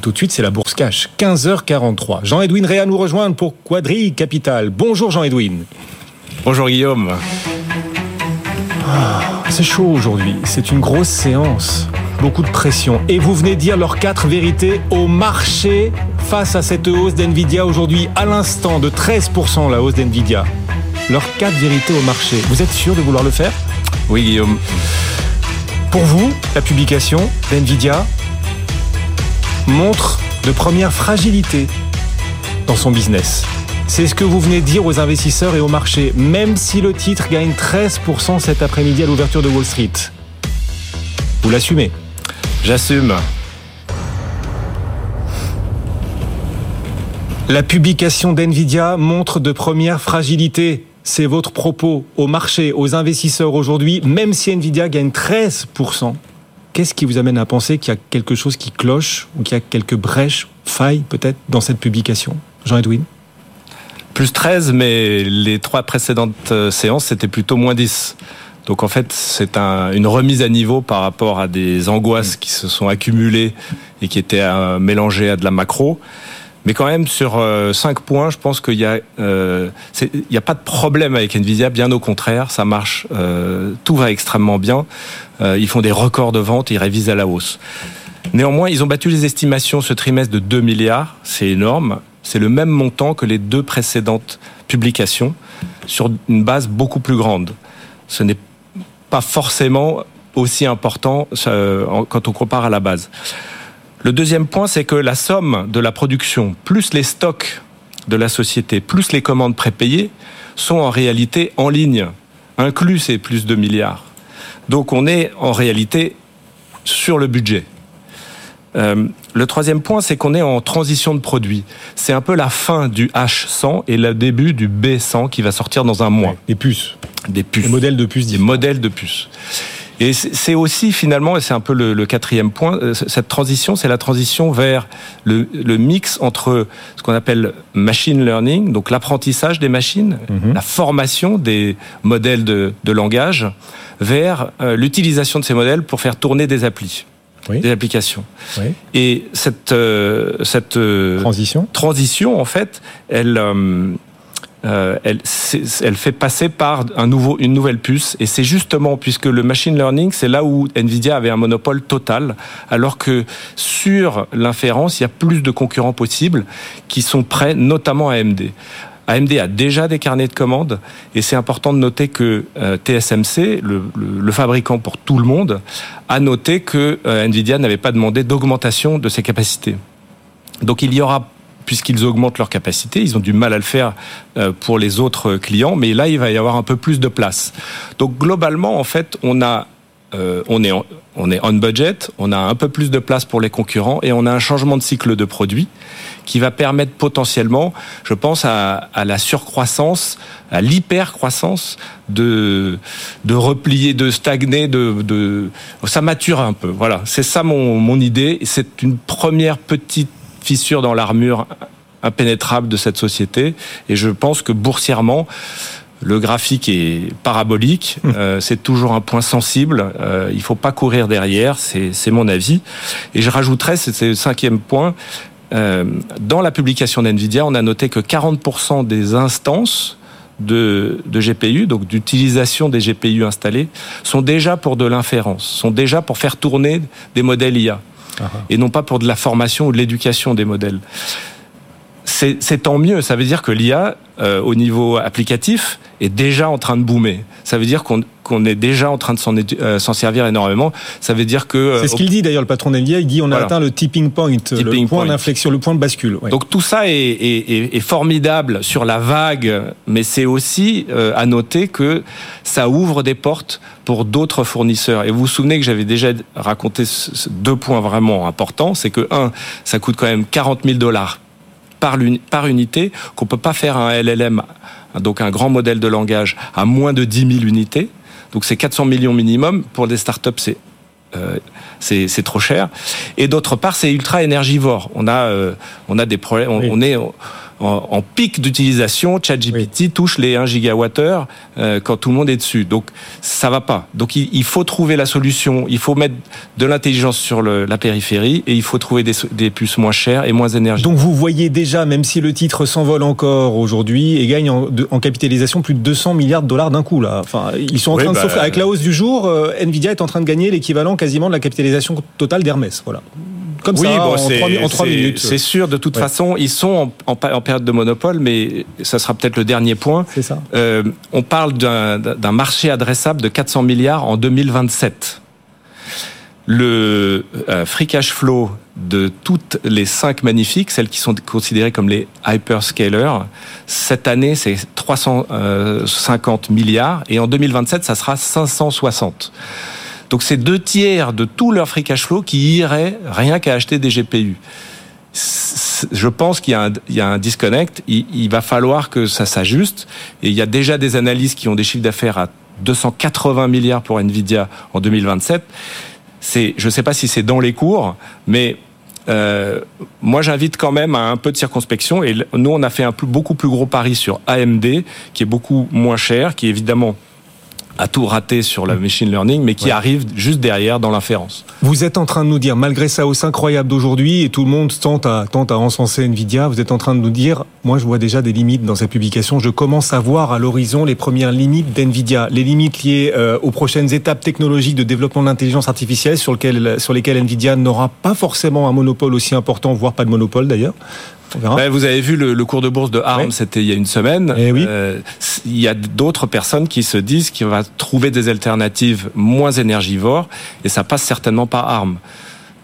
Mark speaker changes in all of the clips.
Speaker 1: Et tout de suite, c'est la bourse cash. 15h43. Jean-Edwin Réa nous rejoint pour Quadri Capital. Bonjour Jean-Edwin.
Speaker 2: Bonjour Guillaume.
Speaker 1: Ah, c'est chaud aujourd'hui. C'est une grosse séance. Beaucoup de pression. Et vous venez dire leurs quatre vérités au marché face à cette hausse d'NVIDIA aujourd'hui, à l'instant de 13% la hausse d'NVIDIA. Leurs quatre vérités au marché. Vous êtes sûr de vouloir le faire?
Speaker 2: Oui Guillaume.
Speaker 1: Pour vous, la publication d'NVIDIA montre de première fragilité dans son business. C'est ce que vous venez de dire aux investisseurs et au marché, même si le titre gagne 13% cet après-midi à l'ouverture de Wall Street. Vous l'assumez?
Speaker 2: J'assume.
Speaker 1: La publication d'NVIDIA montre de première fragilité. C'est votre propos au marché, aux investisseurs aujourd'hui, même si NVIDIA gagne 13%. Qu'est-ce qui vous amène à penser qu'il y a quelque chose qui cloche ou qu'il y a quelques brèches, failles peut-être dans cette publication Jean-Edwin?
Speaker 2: Plus 13, mais les trois précédentes euh, séances, c'était plutôt moins 10. Donc en fait, c'est un, une remise à niveau par rapport à des angoisses qui se sont accumulées et qui étaient euh, mélangées à de la macro. Mais quand même, sur euh, cinq points, je pense qu'il y a, euh, il n'y a pas de problème avec Nvidia. Bien au contraire, ça marche. Euh, tout va extrêmement bien. Euh, ils font des records de vente. Ils révisent à la hausse. Néanmoins, ils ont battu les estimations ce trimestre de 2 milliards. C'est énorme. C'est le même montant que les deux précédentes publications sur une base beaucoup plus grande. Ce n'est pas forcément aussi important quand on compare à la base. Le deuxième point, c'est que la somme de la production, plus les stocks de la société, plus les commandes prépayées, sont en réalité en ligne, inclus ces plus de milliards. Donc on est en réalité sur le budget. Euh, le troisième point, c'est qu'on est en transition de produit. C'est un peu la fin du H100 et le début du B100 qui va sortir dans un mois.
Speaker 1: Des puces.
Speaker 2: Des puces.
Speaker 1: Des modèles de puces.
Speaker 2: Des modèles de puces. Et c'est aussi finalement, et c'est un peu le, le, quatrième point, euh, cette transition, c'est la transition vers le, le, mix entre ce qu'on appelle machine learning, donc l'apprentissage des machines, mmh. la formation des modèles de, de langage, vers euh, l'utilisation de ces modèles pour faire tourner des applis. Oui. des applications.
Speaker 1: Oui.
Speaker 2: Et cette, euh, cette
Speaker 1: transition,
Speaker 2: transition, en fait, elle, euh, euh, elle, fait passer par une nouvelle puce. Et c'est justement puisque le machine learning, c'est là où Nvidia avait un monopole total, alors que sur l'inférence, il y a plus de concurrents possibles qui sont prêts, notamment AMD. AMD a déjà des carnets de commandes et c'est important de noter que euh, TSMC, le, fabricant pour tout le monde, a noté que euh, Nvidia n'avait pas demandé d'augmentation de ses capacités. Donc il y aura puisqu'ils augmentent leur capacité. Ils ont du mal à le faire euh, pour les autres clients, mais là, il va y avoir un peu plus de place. Donc globalement, en fait, on a euh, on est en, on est on budget, on a un peu plus de place pour les concurrents et on a un changement de cycle de produit qui va permettre potentiellement, je pense, à, la surcroissance, à l'hypercroissance de de replier, de stagner, de, de ça mature un peu. Voilà, c'est ça mon mon idée. C'est une première petite fissure dans l'armure impénétrable de cette société. Et je pense que boursièrement, le graphique est parabolique, euh, c'est toujours un point sensible, euh, il ne faut pas courir derrière, c'est mon avis. Et je rajouterais, c'est le cinquième point, euh, dans la publication d'NVIDIA, on a noté que 40% des instances de, de GPU, donc d'utilisation des GPU installés, sont déjà pour de l'inférence, sont déjà pour faire tourner des modèles IA et non pas pour de la formation ou de l'éducation des modèles. C'est tant mieux. Ça veut dire que l'IA, euh, au niveau applicatif, est déjà en train de boomer. Ça veut dire qu'on qu'on est déjà en train de s'en euh, servir énormément. Ça veut dire que
Speaker 1: euh, c'est ce qu'il dit d'ailleurs le patron d'NVIDIA. Il dit on a atteint le tipping point, le point d'inflexion, le point de bascule.
Speaker 2: Donc tout ça est, est, est, formidable sur la vague, mais c'est aussi à noter que ça ouvre des portes pour d'autres fournisseurs. Et vous vous souvenez que j'avais déjà raconté deux points vraiment importants. C'est que un, ça coûte quand même 40 000 dollars par, unité, qu'on peut pas faire un LLM, donc un grand modèle de langage, à moins de 10 000 unités. Donc c'est 400 millions minimum. Pour des startups, c'est euh, c'est trop cher. Et d'autre part, c'est ultra énergivore. On a, euh, on a des problèmes. on est en, pic d'utilisation, ChatGPT touche les 1 gigawattheure euh, quand tout le monde est dessus. Donc ça va pas. Donc il, faut trouver la solution. Il faut mettre de l'intelligence sur la périphérie et il faut trouver des, puces moins chères et moins énergétiques.
Speaker 1: Donc vous voyez déjà, même si le titre s'envole encore aujourd'hui et gagne en, capitalisation plus de 200 milliards de dollars d'un coup là. Enfin, ils sont en train de bah, Avec la hausse du jour, euh, Nvidia est en train de gagner l'équivalent quasiment de la capitalisation totale d'Hermès. Voilà comme oui, ça en, trois, minutes.
Speaker 2: C'est sûr, de toute façon, ils sont en, période de monopole, mais ça sera peut-être le dernier point.
Speaker 1: C'est ça.
Speaker 2: Euh, on parle d'un marché adressable de 400 milliards en 2027. Le euh, free cash flow de toutes les cinq magnifiques, celles qui sont considérées comme les hyperscalers, cette année c'est 350 milliards et en 2027 ça sera 560. Donc c'est deux tiers de tout leur free cash flow qui irait rien qu'à acheter des GPU. Je pense qu'il y, a un disconnect. Il, va falloir que ça s'ajuste. Et il y a déjà des analyses qui ont des chiffres d'affaires à 280 milliards pour Nvidia en 2027. C'est, je ne sais pas si c'est dans les cours, mais euh, moi, j'invite quand même à un peu de circonspection. Et nous, on a fait un beaucoup plus gros pari sur AMD, qui est beaucoup moins cher, qui est évidemment a tout raté sur la machine learning, mais qui arrive juste derrière dans l'inférence.
Speaker 1: Vous êtes en train de nous dire, malgré sa hausse incroyable d'aujourd'hui, et tout le monde tente à, tente à encenser Nvidia, vous êtes en train de nous dire, moi je vois déjà des limites dans cette publication, je commence à voir à l'horizon les premières limites d'Nvidia, les limites liées euh, aux prochaines étapes technologiques de développement de l'intelligence artificielle sur, lequel, sur lesquelles Nvidia n'aura pas forcément un monopole aussi important, voire pas de monopole d'ailleurs.
Speaker 2: Ben, vous avez vu le, cours de bourse de ARM, c'était il y a une semaine.
Speaker 1: Eh euh,
Speaker 2: il y a d'autres personnes qui se disent qu'il va trouver des alternatives moins énergivores et ça passe certainement par ARM.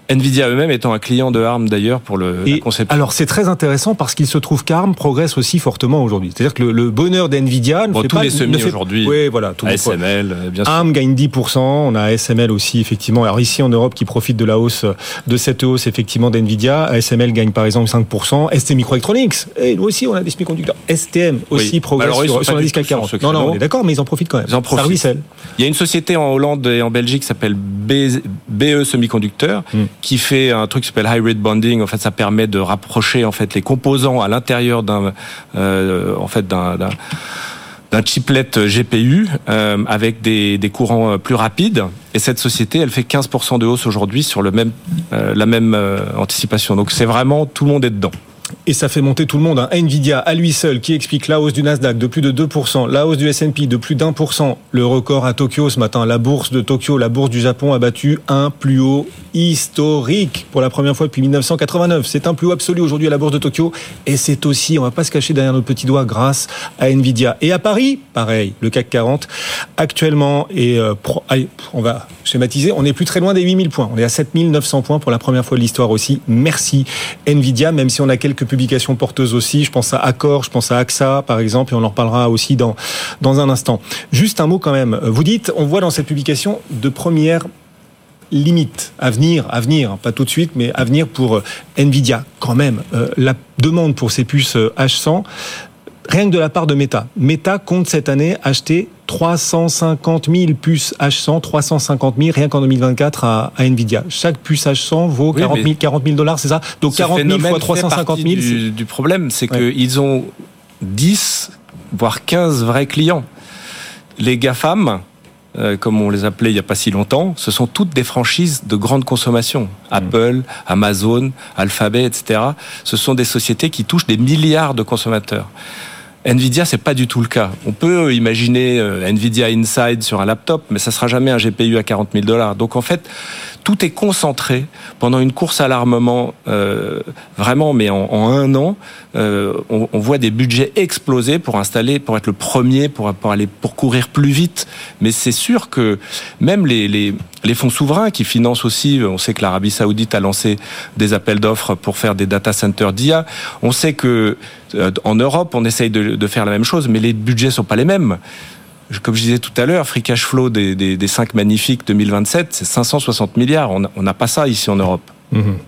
Speaker 2: Nvidia eux-mêmes étant un client de ARM d'ailleurs pour le concept.
Speaker 1: Alors c'est très intéressant parce qu'il se trouve qu'ARM progresse aussi fortement aujourd'hui. C'est-à-dire que le, bonheur d'Nvidia
Speaker 2: ne fait tous les semis aujourd'hui.
Speaker 1: Oui, voilà.
Speaker 2: Tout ASML, bien sûr.
Speaker 1: ARM gagne 10%. On a ASML aussi effectivement. Alors ici en Europe qui profite de la hausse de cette hausse effectivement d'Nvidia. ASML gagne par exemple 5%. ST Microelectronics. Et nous aussi on a des semi-conducteurs. STM aussi progresse sur, sur l'indice CAC 40. Non non, on est d'accord, mais ils en profitent quand même.
Speaker 2: Ils en profitent. Il y a une société en Hollande et en Belgique qui s'appelle BE Semiconducteurs. Hmm qui fait un truc qui s'appelle hybrid bonding. En fait, ça permet de rapprocher en fait les composants à l'intérieur d'un euh, en fait d'un d'un chiplet GPU euh, avec des, des, courants euh, plus rapides. Et cette société, elle fait 15% de hausse aujourd'hui sur le même, euh, la même anticipation. Donc c'est vraiment tout le monde est dedans.
Speaker 1: Et ça fait monter tout le monde. Hein. Nvidia, à lui seul, qui explique la hausse du Nasdaq de plus de 2%, la hausse du S&P de plus d'un pour cent. Le record à Tokyo ce matin, la bourse de Tokyo, la bourse du Japon a battu un plus haut historique pour la première fois depuis 1989. C'est un plus haut absolu aujourd'hui à la bourse de Tokyo. Et c'est aussi, on va pas se cacher derrière notre petit doigt, grâce à Nvidia. Et à Paris, pareil, le CAC 40, actuellement, et euh, on va schématiser, on n'est plus très loin des 8000 points. On est à 7900 points pour la première fois de l'histoire aussi. Merci Nvidia, même si on a quelques publications porteuses aussi. Je pense à Accor, je pense à AXA, par exemple, et on en reparlera aussi dans, dans un instant. Juste un mot quand même. Vous dites, on voit dans cette publication de premières limites à venir, à venir, pas tout de suite, mais à venir pour euh, Nvidia. Quand même, euh, la demande pour ces puces H100, euh, rien que de la part de Meta. Meta compte cette année acheter 350 000 puces H100, 350 000 rien qu'en 2024 à, Nvidia. Chaque puce H100 vaut 40 000, 40 000 dollars, c'est ça?
Speaker 2: Donc 40 000 fois 350 000. Du, du problème, c'est qu'ils ont 10, voire 15 vrais clients. Les GAFAM, euh, comme on les appelait il n'y a pas si longtemps, ce sont toutes des franchises de grande consommation. Mmh. Apple, Amazon, Alphabet, etc. Ce sont des sociétés qui touchent des milliards de consommateurs. Nvidia, c'est pas du tout le cas. On peut imaginer Nvidia Inside sur un laptop, mais ça sera jamais un GPU à 40 000 dollars. Donc en fait, tout est concentré pendant une course à l'armement, euh, vraiment, mais en, un an, euh, on, voit des budgets exploser pour installer, pour être le premier, pour, aller, pour courir plus vite. Mais c'est sûr que même les, les, fonds souverains qui financent aussi, on sait que l'Arabie Saoudite a lancé des appels d'offres pour faire des data centers d'IA. On sait que euh, en Europe, on essaye de, de faire la même chose, mais les budgets sont pas les mêmes comme je disais tout à l'heure, free cash flow des, des, des 5 magnifiques 2027, c'est 560 milliards. On n'a pas ça ici en Europe. Mhm.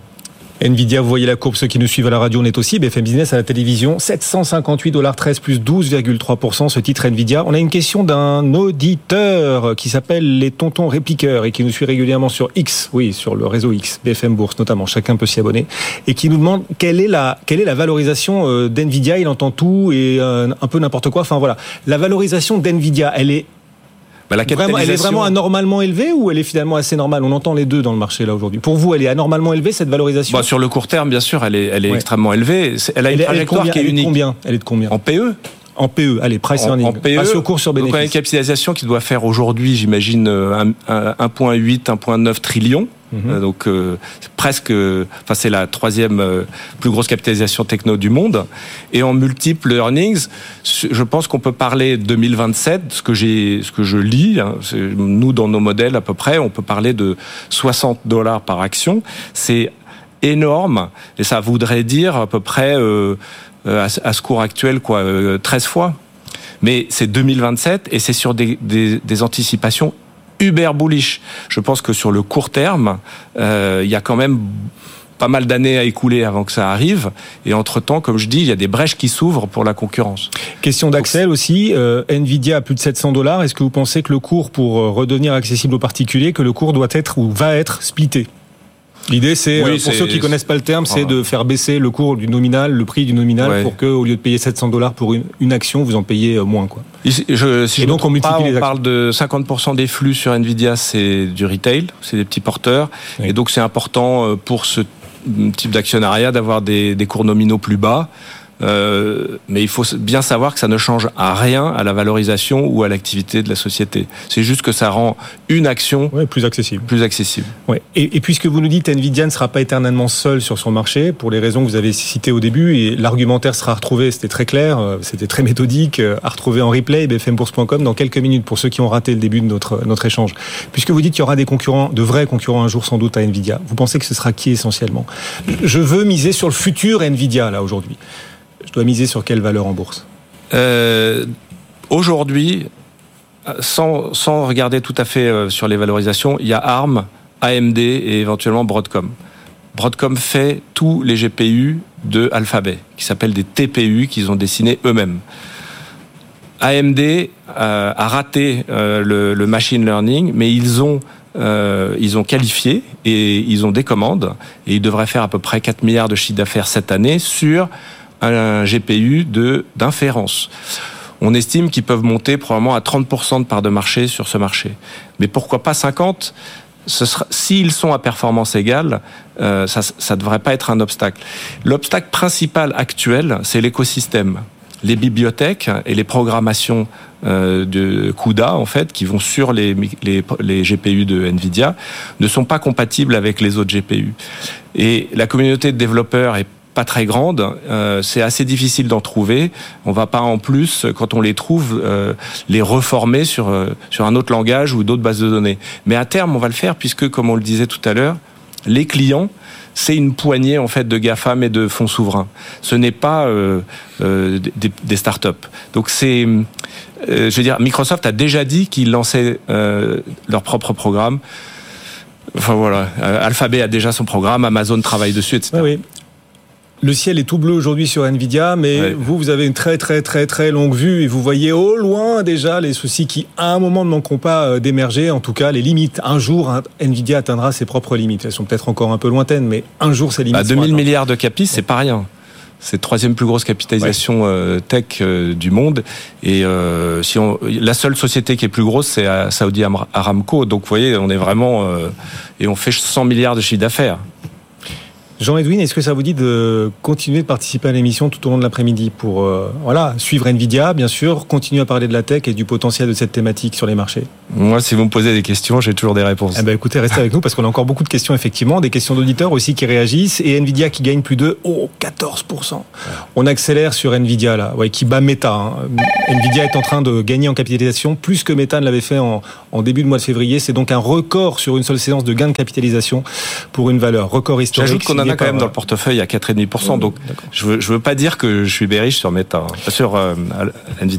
Speaker 1: Nvidia, vous voyez la courbe, ceux qui nous suivent à la radio, on est aussi. BFM Business à la télévision, 758 dollars 13 plus 12,3%. Ce titre Nvidia. On a une question d'un auditeur qui s'appelle les tontons répliqueurs et qui nous suit régulièrement sur X, oui, sur le réseau X, BFM Bourse notamment. Chacun peut s'y abonner et qui nous demande quelle est la quelle est la valorisation euh, d'Nvidia. Il entend tout et euh, un peu n'importe quoi. Enfin voilà, la valorisation d'Nvidia, elle est bah, elle est vraiment anormalement élevée ou elle est finalement assez normale? On entend les deux dans le marché là aujourd'hui. Pour vous, elle est anormalement élevée cette valorisation?
Speaker 2: Bah, Sur le court terme, bien sûr, elle est, elle est extrêmement élevée. Elle a une trajectoire qui est unique.
Speaker 1: Combien? Elle est de combien?
Speaker 2: En PE
Speaker 1: en PE, allez, price earning. En PE,
Speaker 2: ratio cours sur bénéfice. Donc, une capitalisation qui doit faire aujourd'hui, j'imagine, 1,8, euh, 1,9 trillion. Mhm. Euh, donc euh, presque, enfin c'est la troisième euh, plus grosse capitalisation techno du monde. Et en multiples earnings, je pense qu'on peut parler 2027, ce que j'ai, ce que je lis, hein, nous dans nos modèles à peu près, on peut parler de 60 dollars par action. C'est énorme et ça voudrait dire à peu près à, ce cours actuel quoi, 13 fois. Mais c'est 2027 et c'est sur des, des, des anticipations uber bullish. Je pense que sur le court terme, euh, il y a quand même pas mal d'années à écouler avant que ça arrive. Et entre-temps, comme je dis, il y a des brèches qui s'ouvrent pour la concurrence.
Speaker 1: Question d'Axel aussi. Euh, Nvidia a plus de 700 dollars. Est-ce que vous pensez que le cours, pour euh, redevenir accessible aux particuliers, que le cours doit être ou va être splitté? L'idée, c'est, euh, pour ceux qui connaissent pas le terme, c'est de faire baisser le cours du nominal, le prix du nominal, pour que, au lieu de payer 700 dollars pour une, action, vous en payez euh, moins, quoi.
Speaker 2: Je, si Et donc, on, multiplie on parle de 50% des flux sur Nvidia, c'est du retail, c'est des petits porteurs. Et donc, c'est important euh, pour ce type d'actionnariat d'avoir des, des cours nominaux plus bas. Euh, mais il faut bien savoir que ça ne change à rien à la valorisation ou à l'activité de la société. C'est juste que ça rend une action
Speaker 1: plus accessible.
Speaker 2: Plus accessible.
Speaker 1: Ouais. Et, et, puisque vous nous dites Nvidia ne sera pas éternellement seul sur son marché, pour les raisons que vous avez citées au début, et l'argumentaire sera retrouvé, c'était très clair, euh, c'était très méthodique, euh, à retrouver en replay, bfmbourse.com dans quelques minutes pour ceux qui ont raté le début de notre, notre échange. Puisque vous dites qu'il y aura des concurrents, de vrais concurrents un jour sans doute à Nvidia, vous pensez que ce sera qui essentiellement? Je veux miser sur le futur Nvidia là aujourd'hui je dois miser sur quelle valeur en bourse
Speaker 2: euh, Aujourd'hui, sans, sans, regarder tout à fait euh, sur les valorisations, il y a ARM, AMD et éventuellement Broadcom. Broadcom fait tous les GPU de Alphabet, qui s'appellent des TPU qu'ils ont dessinés eux-mêmes. AMD euh, a raté le, machine learning, mais ils ont ils ont qualifié et ils ont des commandes et ils devraient faire à peu près 4 milliards de chiffre d'affaires cette année sur un GPU de d'inférence. On estime qu'ils peuvent monter probablement à 30% de part de marché sur ce marché. Mais pourquoi pas 50 S'ils sont à performance égale, euh, ça ne devrait pas être un obstacle. L'obstacle principal actuel, c'est l'écosystème. Les bibliothèques et les programmations euh, de CUDA, en fait, qui vont sur les, les, les, GPU de NVIDIA, ne sont pas compatibles avec les autres GPU. Et la communauté de développeurs est pas très grande, euh, c'est assez difficile d'en trouver. On va pas en plus, quand on les trouve, euh, les reformer sur euh, sur un autre langage ou d'autres bases de données. Mais à terme, on va le faire puisque, comme on le disait tout à l'heure, les clients c'est une poignée en fait de GAFAM et de fonds souverains. Ce n'est pas des, des startups. Donc c'est, je veux dire, Microsoft a déjà dit qu'ils lançaient leur propre programme. Enfin voilà, Alphabet a déjà son programme, Amazon travaille dessus, etc.
Speaker 1: le ciel est tout bleu aujourd'hui sur Nvidia, mais vous, vous avez une très très très très longue vue et vous voyez au loin déjà les soucis qui, à un moment, ne manqueront pas euh, d'émerger. En tout cas, les limites. Un jour, Nvidia atteindra ses propres limites. Elles sont peut-être encore un peu lointaines, mais un jour, ces limites. À
Speaker 2: 2000 milliards de capis, c'est pas rien. C'est la troisième plus grosse capitalisation euh, tech euh, du monde. Et si on, la seule société qui est plus grosse, c'est Saudi Aramco. Donc, vous voyez, on est vraiment et on fait 100 milliards de chiffre d'affaires.
Speaker 1: Jean-Edwin, est-ce que ça vous dit de continuer de participer à l'émission tout au long de l'après-midi pour euh, voilà, suivre Nvidia, bien sûr, continuer à parler de la tech et du potentiel de cette thématique sur les marchés?
Speaker 2: Moi, si vous me posez des questions, j'ai toujours des réponses.
Speaker 1: Eh ben, écoutez, restez avec nous parce qu'on a encore beaucoup de questions, effectivement, des questions d'auditeurs aussi qui réagissent et Nvidia qui gagne plus de oh, 14%. On accélère sur Nvidia là, ouais, qui bat Meta. Hein. Nvidia est en train de gagner en capitalisation plus que Meta ne l'avait fait en, en début de mois de février. C'est donc un record sur une seule séance de gain de capitalisation pour une valeur record historique.
Speaker 2: J'ajoute qu'on en a quand même dans le portefeuille à 4,5%. donc je veux, je veux pas dire que je suis bearish sur Meta, hein. sur euh, Nvidia.